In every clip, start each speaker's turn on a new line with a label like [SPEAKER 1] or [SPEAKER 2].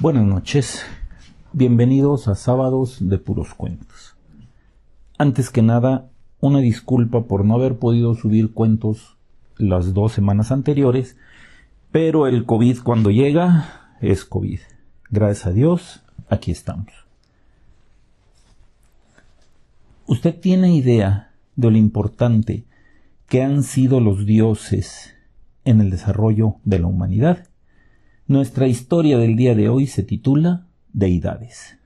[SPEAKER 1] Buenas noches, bienvenidos a Sábados de Puros Cuentos. Antes que nada, una disculpa por no haber podido subir cuentos las dos semanas anteriores, pero el COVID cuando llega es COVID. Gracias a Dios, aquí estamos. ¿Usted tiene idea de lo importante que han sido los dioses en el desarrollo de la humanidad? Nuestra historia del día de hoy se titula Deidades.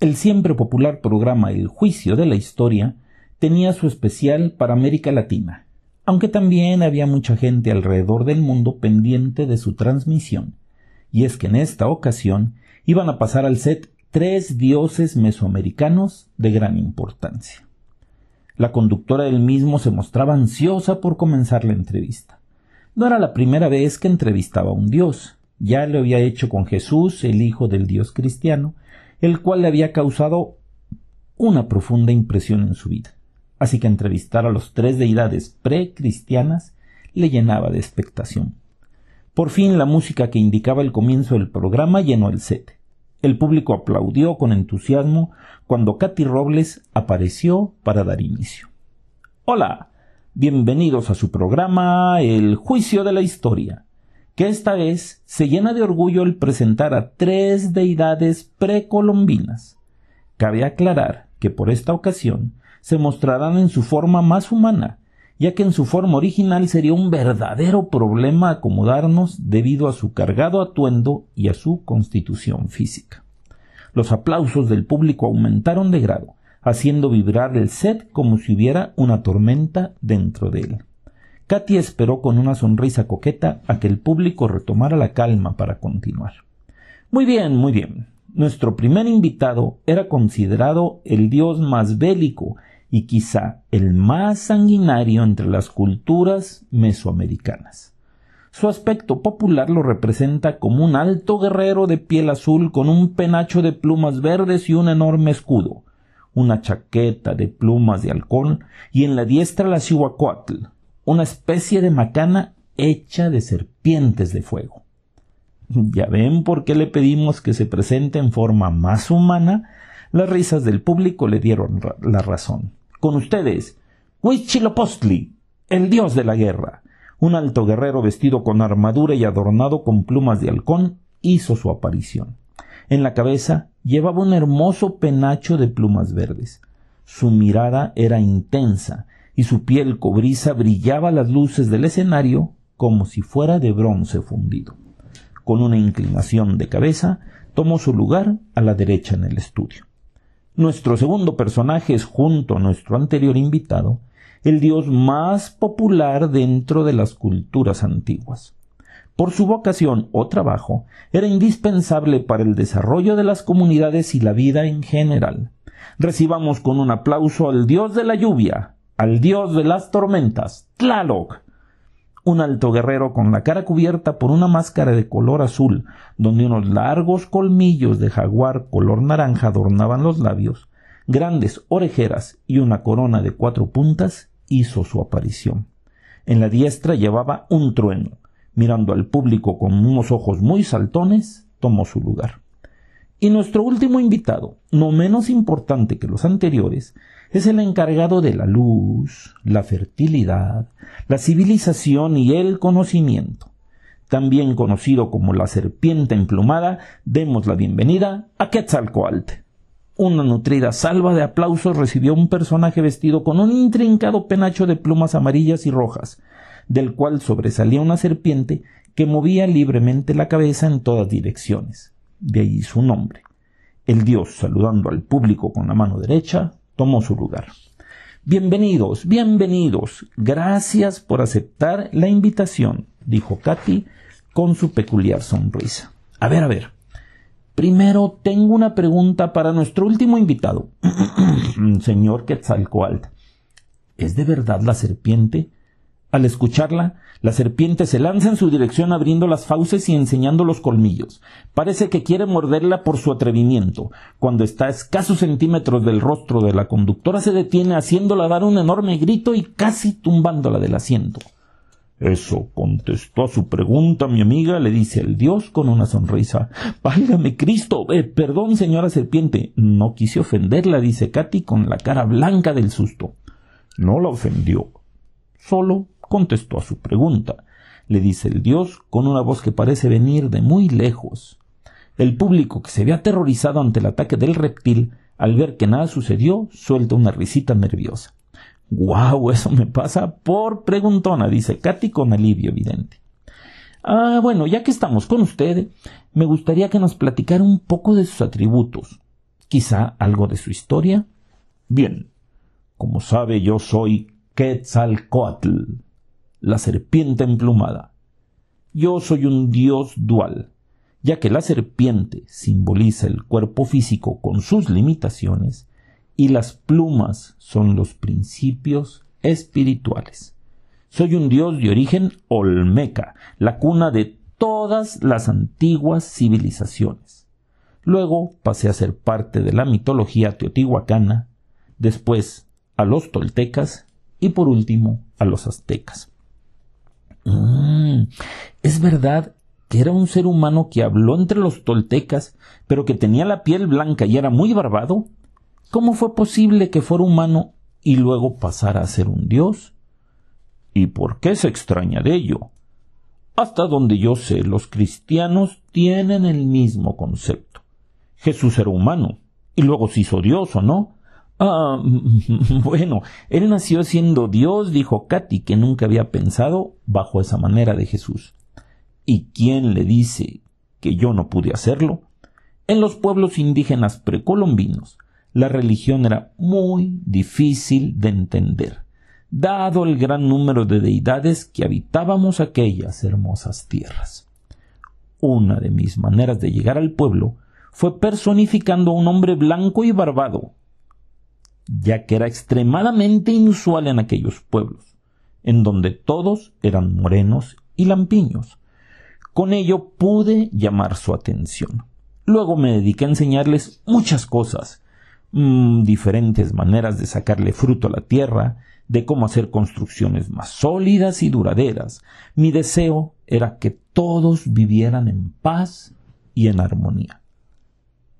[SPEAKER 1] El siempre popular programa El Juicio de la Historia tenía su especial para América Latina, aunque también había mucha gente alrededor del mundo pendiente de su transmisión, y es que en esta ocasión iban a pasar al set tres dioses mesoamericanos de gran importancia. La conductora del mismo se mostraba ansiosa por comenzar la entrevista. No era la primera vez que entrevistaba a un dios. Ya lo había hecho con Jesús, el hijo del dios cristiano, el cual le había causado una profunda impresión en su vida. Así que entrevistar a los tres deidades precristianas le llenaba de expectación. Por fin la música que indicaba el comienzo del programa llenó el set. El público aplaudió con entusiasmo cuando Katy Robles apareció para dar inicio. Hola, Bienvenidos a su programa El Juicio de la Historia, que esta vez se llena de orgullo el presentar a tres deidades precolombinas. Cabe aclarar que por esta ocasión se mostrarán en su forma más humana, ya que en su forma original sería un verdadero problema acomodarnos debido a su cargado atuendo y a su constitución física. Los aplausos del público aumentaron de grado, haciendo vibrar el set como si hubiera una tormenta dentro de él. Katy esperó con una sonrisa coqueta a que el público retomara la calma para continuar. Muy bien, muy bien. Nuestro primer invitado era considerado el dios más bélico y quizá el más sanguinario entre las culturas mesoamericanas. Su aspecto popular lo representa como un alto guerrero de piel azul con un penacho de plumas verdes y un enorme escudo, una chaqueta de plumas de halcón y en la diestra la cihuacuatl, una especie de macana hecha de serpientes de fuego. Ya ven por qué le pedimos que se presente en forma más humana. Las risas del público le dieron la razón. Con ustedes, Huichilopostli, el dios de la guerra. Un alto guerrero vestido con armadura y adornado con plumas de halcón hizo su aparición. En la cabeza llevaba un hermoso penacho de plumas verdes. Su mirada era intensa y su piel cobriza brillaba las luces del escenario como si fuera de bronce fundido. Con una inclinación de cabeza, tomó su lugar a la derecha en el estudio. Nuestro segundo personaje es, junto a nuestro anterior invitado, el dios más popular dentro de las culturas antiguas por su vocación o trabajo, era indispensable para el desarrollo de las comunidades y la vida en general. Recibamos con un aplauso al dios de la lluvia, al dios de las tormentas, Tlaloc, un alto guerrero con la cara cubierta por una máscara de color azul, donde unos largos colmillos de jaguar color naranja adornaban los labios, grandes orejeras y una corona de cuatro puntas, hizo su aparición. En la diestra llevaba un trueno, mirando al público con unos ojos muy saltones, tomó su lugar. Y nuestro último invitado, no menos importante que los anteriores, es el encargado de la luz, la fertilidad, la civilización y el conocimiento. También conocido como la serpiente emplumada, demos la bienvenida a Quetzalcoatl. Una nutrida salva de aplausos recibió un personaje vestido con un intrincado penacho de plumas amarillas y rojas, del cual sobresalía una serpiente que movía libremente la cabeza en todas direcciones. De allí su nombre. El dios, saludando al público con la mano derecha, tomó su lugar. Bienvenidos, bienvenidos. Gracias por aceptar la invitación, dijo Katy con su peculiar sonrisa. A ver, a ver. Primero tengo una pregunta para nuestro último invitado, señor Quetzalcoatl. ¿Es de verdad la serpiente al escucharla, la serpiente se lanza en su dirección abriendo las fauces y enseñando los colmillos. Parece que quiere morderla por su atrevimiento. Cuando está a escasos centímetros del rostro de la conductora se detiene haciéndola dar un enorme grito y casi tumbándola del asiento. Eso contestó a su pregunta mi amiga, le dice el dios con una sonrisa. Válgame Cristo. Eh, perdón, señora serpiente. No quise ofenderla, dice Katy con la cara blanca del susto. No la ofendió. Solo contestó a su pregunta, le dice el dios con una voz que parece venir de muy lejos. El público, que se ve aterrorizado ante el ataque del reptil, al ver que nada sucedió, suelta una risita nerviosa. Guau, eso me pasa por preguntona, dice Katy con alivio evidente. Ah, bueno, ya que estamos con usted, me gustaría que nos platicara un poco de sus atributos, quizá algo de su historia. Bien, como sabe, yo soy Quetzalcoatl, la serpiente emplumada. Yo soy un dios dual, ya que la serpiente simboliza el cuerpo físico con sus limitaciones y las plumas son los principios espirituales. Soy un dios de origen olmeca, la cuna de todas las antiguas civilizaciones. Luego pasé a ser parte de la mitología teotihuacana, después a los toltecas y por último a los aztecas. Mm, es verdad que era un ser humano que habló entre los toltecas, pero que tenía la piel blanca y era muy barbado. ¿Cómo fue posible que fuera humano y luego pasara a ser un dios? ¿Y por qué se extraña de ello? Hasta donde yo sé, los cristianos tienen el mismo concepto. Jesús era humano, y luego se hizo Dios, ¿o no? Ah, bueno, él nació siendo Dios, dijo Katy, que nunca había pensado bajo esa manera de Jesús. ¿Y quién le dice que yo no pude hacerlo? En los pueblos indígenas precolombinos, la religión era muy difícil de entender, dado el gran número de deidades que habitábamos aquellas hermosas tierras. Una de mis maneras de llegar al pueblo fue personificando a un hombre blanco y barbado, ya que era extremadamente inusual en aquellos pueblos, en donde todos eran morenos y lampiños. Con ello pude llamar su atención. Luego me dediqué a enseñarles muchas cosas, Mm, diferentes maneras de sacarle fruto a la tierra, de cómo hacer construcciones más sólidas y duraderas. Mi deseo era que todos vivieran en paz y en armonía.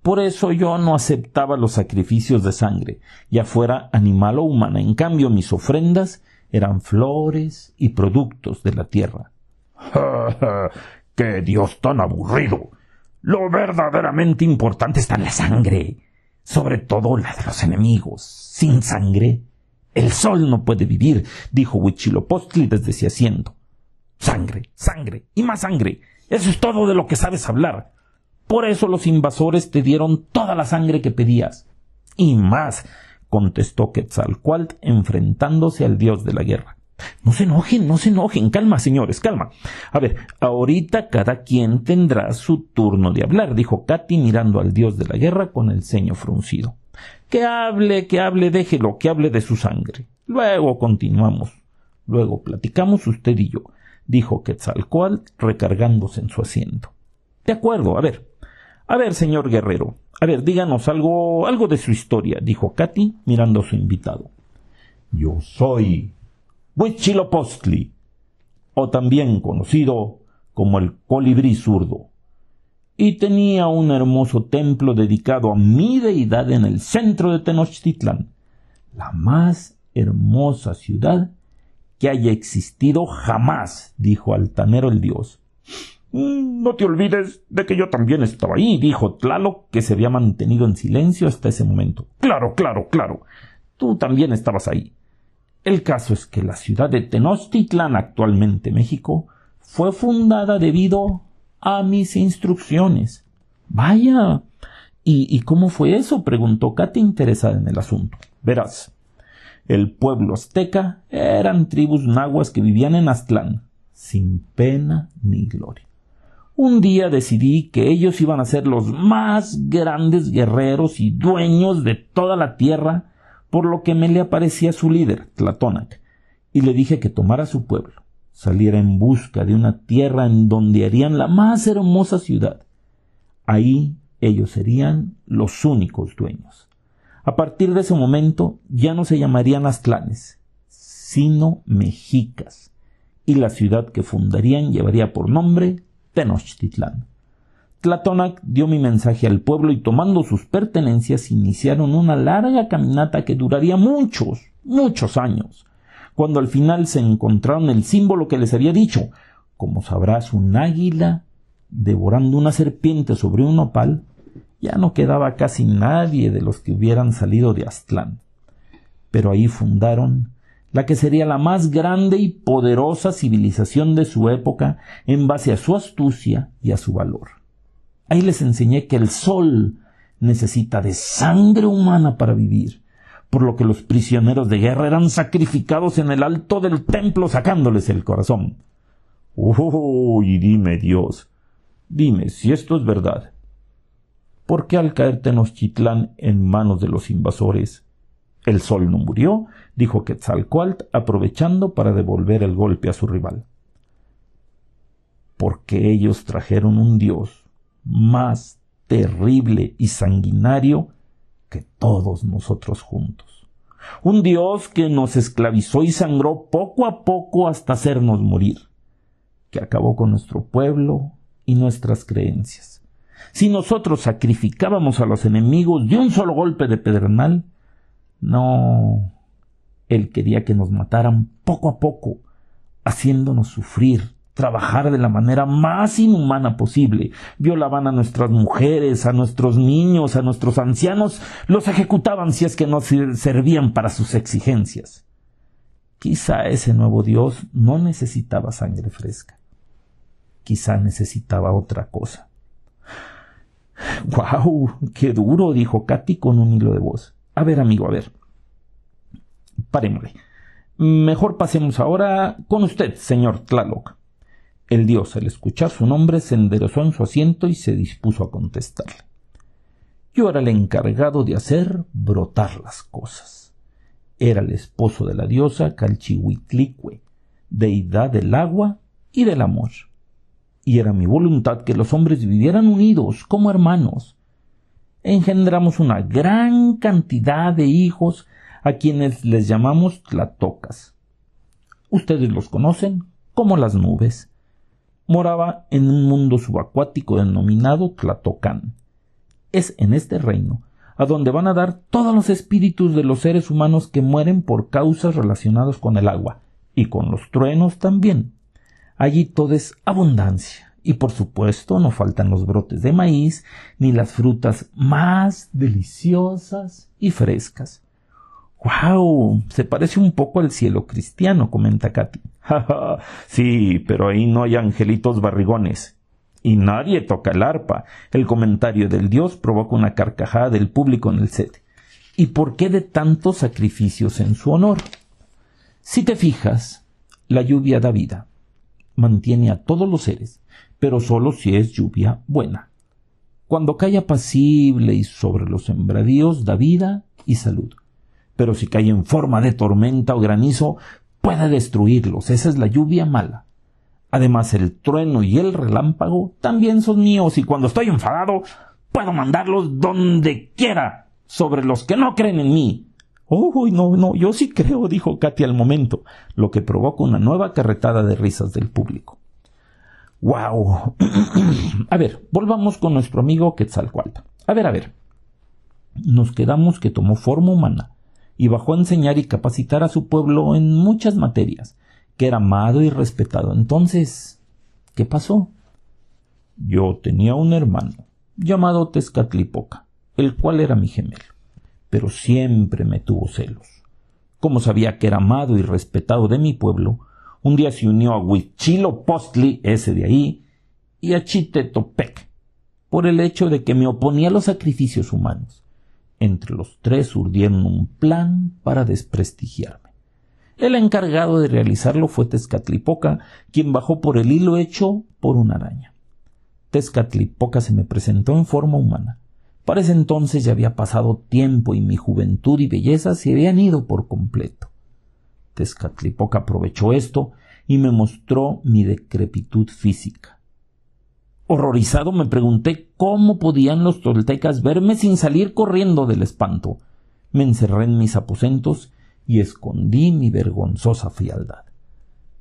[SPEAKER 1] Por eso yo no aceptaba los sacrificios de sangre, ya fuera animal o humana. En cambio, mis ofrendas eran flores y productos de la tierra.
[SPEAKER 2] ¡Qué Dios tan aburrido! Lo verdaderamente importante está en la sangre sobre todo la de los enemigos. Sin sangre, el sol no puede vivir, dijo Huichilopostli desde su. Sangre, sangre y más sangre. Eso es todo de lo que sabes hablar. Por eso los invasores te dieron toda la sangre que pedías. Y más, contestó Quetzalcoatl enfrentándose al dios de la guerra. No se enojen, no se enojen. Calma, señores, calma. A ver, ahorita cada quien tendrá su turno de hablar, dijo Katy mirando al dios de la guerra con el ceño fruncido. Que hable, que hable, déjelo, que hable de su sangre. Luego continuamos. Luego platicamos usted y yo, dijo Quetzalcoatl recargándose en su asiento. De acuerdo, a ver. A ver, señor guerrero. A ver, díganos algo, algo de su historia, dijo Katy mirando a su invitado.
[SPEAKER 3] Yo soy Huitzilopochtli, o también conocido como el colibrí zurdo, y tenía un hermoso templo dedicado a mi deidad en el centro de Tenochtitlán, la más hermosa ciudad que haya existido jamás, dijo altanero el dios.
[SPEAKER 2] Mm, no te olvides de que yo también estaba ahí, dijo Tlaloc, que se había mantenido en silencio hasta ese momento. Claro, claro, claro. Tú también estabas ahí. El caso es que la ciudad de Tenochtitlán, actualmente México, fue fundada debido a mis instrucciones. Vaya. ¿Y, cómo fue eso? preguntó Katy interesada en el asunto. Verás, el pueblo azteca eran tribus nahuas que vivían en Aztlán, sin pena ni gloria. Un día decidí que ellos iban a ser los más grandes guerreros y dueños de toda la tierra por lo que me le aparecía su líder, Tlatónac, y le dije que tomara su pueblo, saliera en busca de una tierra en donde harían la más hermosa ciudad. Ahí ellos serían los únicos dueños. A partir de ese momento ya no se llamarían Aztlanes, sino mexicas,
[SPEAKER 3] y la ciudad que fundarían llevaría por nombre Tenochtitlán. Tlatonac dio mi mensaje al pueblo y tomando sus pertenencias iniciaron una larga caminata que duraría muchos, muchos años. Cuando al final se encontraron el símbolo que les había dicho, como sabrás, un águila devorando una serpiente sobre un opal, ya no quedaba casi nadie de los que hubieran salido de Aztlán. Pero ahí fundaron la que sería la más grande y poderosa civilización de su época en base a su astucia y a su valor. Ahí les enseñé que el sol necesita de sangre humana para vivir, por lo que los prisioneros de guerra eran sacrificados en el alto del templo sacándoles el corazón. Uy, dime Dios, dime si esto es verdad. ¿Por qué al caer Tenochtitlán en manos de los invasores, el sol no murió, dijo Quetzalcoatl, aprovechando para devolver el golpe a su rival. Porque ellos trajeron un dios más terrible y sanguinario que todos nosotros juntos. Un dios que nos esclavizó y sangró poco a poco hasta hacernos morir, que acabó con nuestro pueblo y nuestras creencias. Si nosotros sacrificábamos a los enemigos de un solo golpe de pedernal, no, él quería que nos mataran poco a poco, haciéndonos sufrir, trabajar de la manera más inhumana posible. Violaban a nuestras mujeres, a nuestros niños, a nuestros ancianos, los ejecutaban si es que no servían para sus exigencias. Quizá ese nuevo Dios no necesitaba sangre fresca. Quizá necesitaba otra cosa. ¡Guau! ¡Qué duro! dijo Katy con un hilo de voz. A ver, amigo, a ver. Parémosle. Mejor pasemos ahora con usted, señor Tlaloc. El dios, al escuchar su nombre, se enderezó en su asiento y se dispuso a contestarle. Yo era el encargado de hacer brotar las cosas. Era el esposo de la diosa Calchihuitlicue, deidad del agua y del amor. Y era mi voluntad que los hombres vivieran unidos como hermanos, engendramos una gran cantidad de hijos a quienes les llamamos tlatocas. Ustedes los conocen como las nubes. Moraba en un mundo subacuático denominado Tlatocán. Es en este reino a donde van a dar todos los espíritus de los seres humanos que mueren por causas relacionadas con el agua, y con los truenos también. Allí todo es abundancia, y por supuesto no faltan los brotes de maíz ni las frutas más deliciosas y frescas. ¡Wow! Se parece un poco al cielo cristiano, comenta Katy. sí, pero ahí no hay angelitos barrigones. Y nadie toca el arpa. El comentario del dios provoca una carcajada del público en el set. ¿Y por qué de tantos sacrificios en su honor? Si te fijas, la lluvia da vida, mantiene a todos los seres, pero solo si es lluvia buena. Cuando cae apacible y sobre los sembradíos da vida y salud. Pero si cae en forma de tormenta o granizo, puede destruirlos. Esa es la lluvia mala. Además, el trueno y el relámpago también son míos y cuando estoy enfadado, puedo mandarlos donde quiera sobre los que no creen en mí. Oh, no, no, yo sí creo, dijo Katy al momento, lo que provoca una nueva carretada de risas del público. ¡Wow! a ver, volvamos con nuestro amigo Quetzalcoatl. A ver, a ver. Nos quedamos que tomó forma humana y bajó a enseñar y capacitar a su pueblo en muchas materias, que era amado y respetado. Entonces, ¿qué pasó? Yo tenía un hermano llamado Tezcatlipoca, el cual era mi gemelo, pero siempre me tuvo celos. Como sabía que era amado y respetado de mi pueblo, un día se unió a Huichilopostli, ese de ahí, y a Chitetopec, por el hecho de que me oponía a los sacrificios humanos. Entre los tres urdieron un plan para desprestigiarme. El encargado de realizarlo fue Tezcatlipoca, quien bajó por el hilo hecho por una araña. Tezcatlipoca se me presentó en forma humana. Para ese entonces ya había pasado tiempo y mi juventud y belleza se habían ido por completo. Tezcatlipoca aprovechó esto y me mostró mi decrepitud física. Horrorizado me pregunté cómo podían los toltecas verme sin salir corriendo del espanto. Me encerré en mis aposentos y escondí mi vergonzosa frialdad.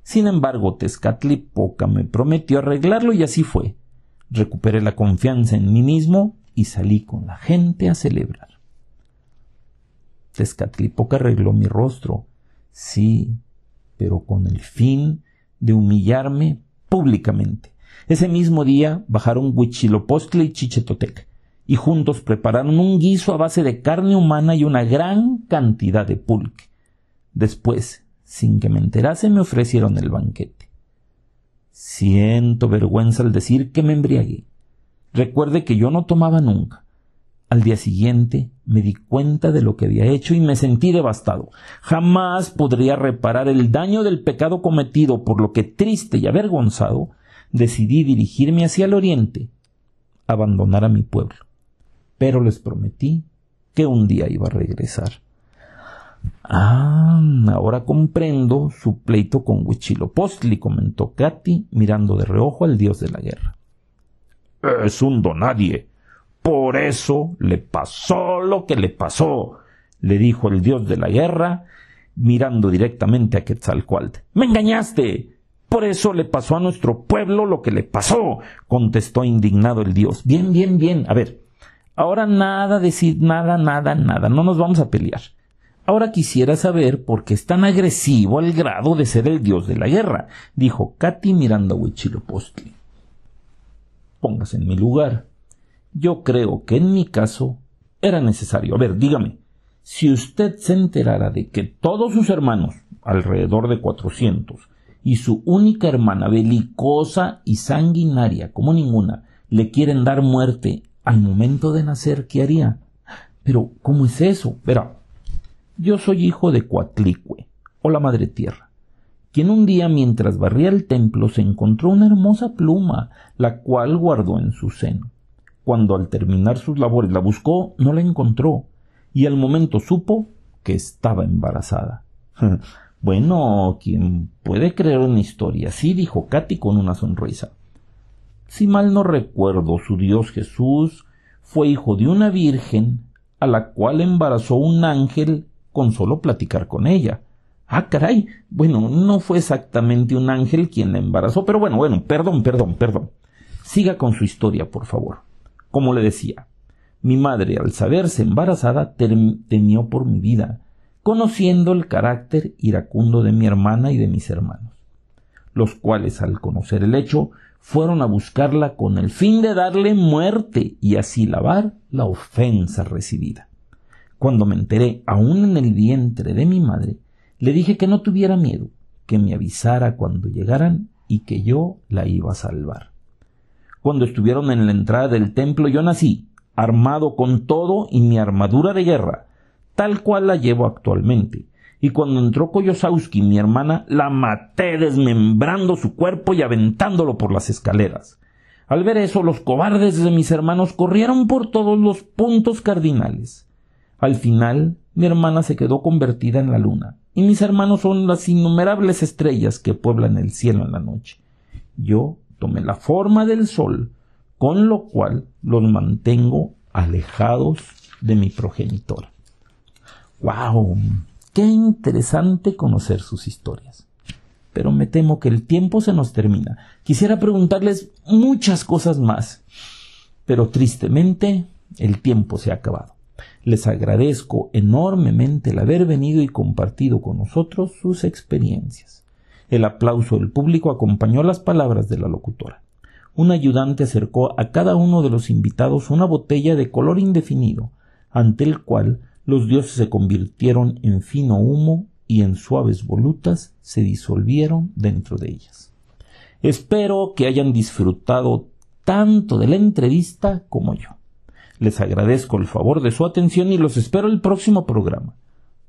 [SPEAKER 1] Sin embargo, Tezcatlipoca me prometió arreglarlo y así fue. Recuperé la confianza en mí mismo y salí con la gente a celebrar. Tezcatlipoca arregló mi rostro, sí, pero con el fin de humillarme públicamente. Ese mismo día bajaron Huichilopochtli y Chichetotec, y juntos prepararon un guiso a base de carne humana y una gran cantidad de pulque. Después, sin que me enterase, me ofrecieron el banquete. Siento vergüenza al decir que me embriagué. Recuerde que yo no tomaba nunca. Al día siguiente me di cuenta de lo que había hecho y me sentí devastado. Jamás podría reparar el daño del pecado cometido, por lo que triste y avergonzado decidí dirigirme hacia el oriente, abandonar a mi pueblo. Pero les prometí que un día iba a regresar. Ah, ahora comprendo su pleito con Huichilopostli, comentó Katy, mirando de reojo al dios de la guerra.
[SPEAKER 2] Es un donadie. Por eso le pasó lo que le pasó, le dijo el dios de la guerra, mirando directamente a Quetzalcoatl. ¡Me engañaste! Por eso le pasó a nuestro pueblo lo que le pasó, contestó indignado el dios. Bien, bien, bien. A ver, ahora nada decir nada, nada, nada. No nos vamos a pelear. Ahora quisiera saber por qué es tan agresivo al grado de ser el dios de la guerra, dijo Katy mirando a Huichilopochtli. Póngase en mi lugar. Yo creo que en mi caso era necesario. A ver, dígame, si usted se enterara de que todos sus hermanos, alrededor de cuatrocientos, y su única hermana, belicosa y sanguinaria como ninguna, le quieren dar muerte al momento de nacer, ¿qué haría? Pero, ¿cómo es eso? Verá, yo soy hijo de Coatlicue, o la Madre Tierra, quien un día mientras barría el templo se encontró una hermosa pluma, la cual guardó en su seno. Cuando al terminar sus labores la buscó, no la encontró, y al momento supo que estaba embarazada. bueno, ¿quién puede creer una historia así? dijo Katy con una sonrisa. Si mal no recuerdo, su Dios Jesús fue hijo de una virgen a la cual embarazó un ángel con solo platicar con ella. Ah, caray. Bueno, no fue exactamente un ángel quien la embarazó, pero bueno, bueno, perdón, perdón, perdón. Siga con su historia, por favor. Como le decía, mi madre, al saberse embarazada, temió por mi vida, conociendo el carácter iracundo de mi hermana y de mis hermanos, los cuales, al conocer el hecho, fueron a buscarla con el fin de darle muerte y así lavar la ofensa recibida. Cuando me enteré, aún en el vientre de mi madre, le dije que no tuviera miedo, que me avisara cuando llegaran y que yo la iba a salvar. Cuando estuvieron en la entrada del templo yo nací, armado con todo y mi armadura de guerra, tal cual la llevo actualmente. Y cuando entró Koyosowski, mi hermana, la maté desmembrando su cuerpo y aventándolo por las escaleras. Al ver eso, los cobardes de mis hermanos corrieron por todos los puntos cardinales. Al final, mi hermana se quedó convertida en la luna, y mis hermanos son las innumerables estrellas que pueblan el cielo en la noche. Yo tomé la forma del sol, con lo cual los mantengo alejados de mi progenitor. ¡Wow! ¡Qué interesante conocer sus historias! Pero me temo que el tiempo se nos termina. Quisiera preguntarles muchas cosas más, pero tristemente el tiempo se ha acabado. Les agradezco enormemente el haber venido y compartido con nosotros sus experiencias. El aplauso del público acompañó las palabras de la locutora. Un ayudante acercó a cada uno de los invitados una botella de color indefinido, ante el cual los dioses se convirtieron en fino humo y en suaves volutas se disolvieron dentro de ellas. Espero que hayan disfrutado tanto de la entrevista como yo. Les agradezco el favor de su atención y los espero el próximo programa.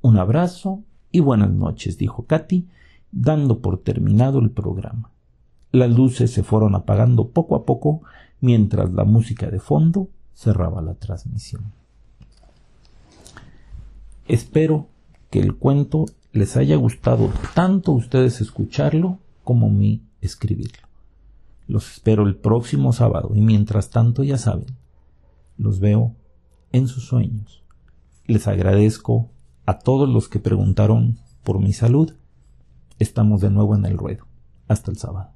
[SPEAKER 2] Un abrazo y buenas noches, dijo Katy, dando por terminado el programa. Las luces se fueron apagando poco a poco mientras la música de fondo cerraba la transmisión. Espero que el cuento les haya gustado tanto ustedes escucharlo como mí escribirlo. Los espero el próximo sábado y mientras tanto ya saben, los veo en sus sueños. Les agradezco a todos los que preguntaron por mi salud. Estamos de nuevo en el ruedo.
[SPEAKER 1] Hasta el sábado.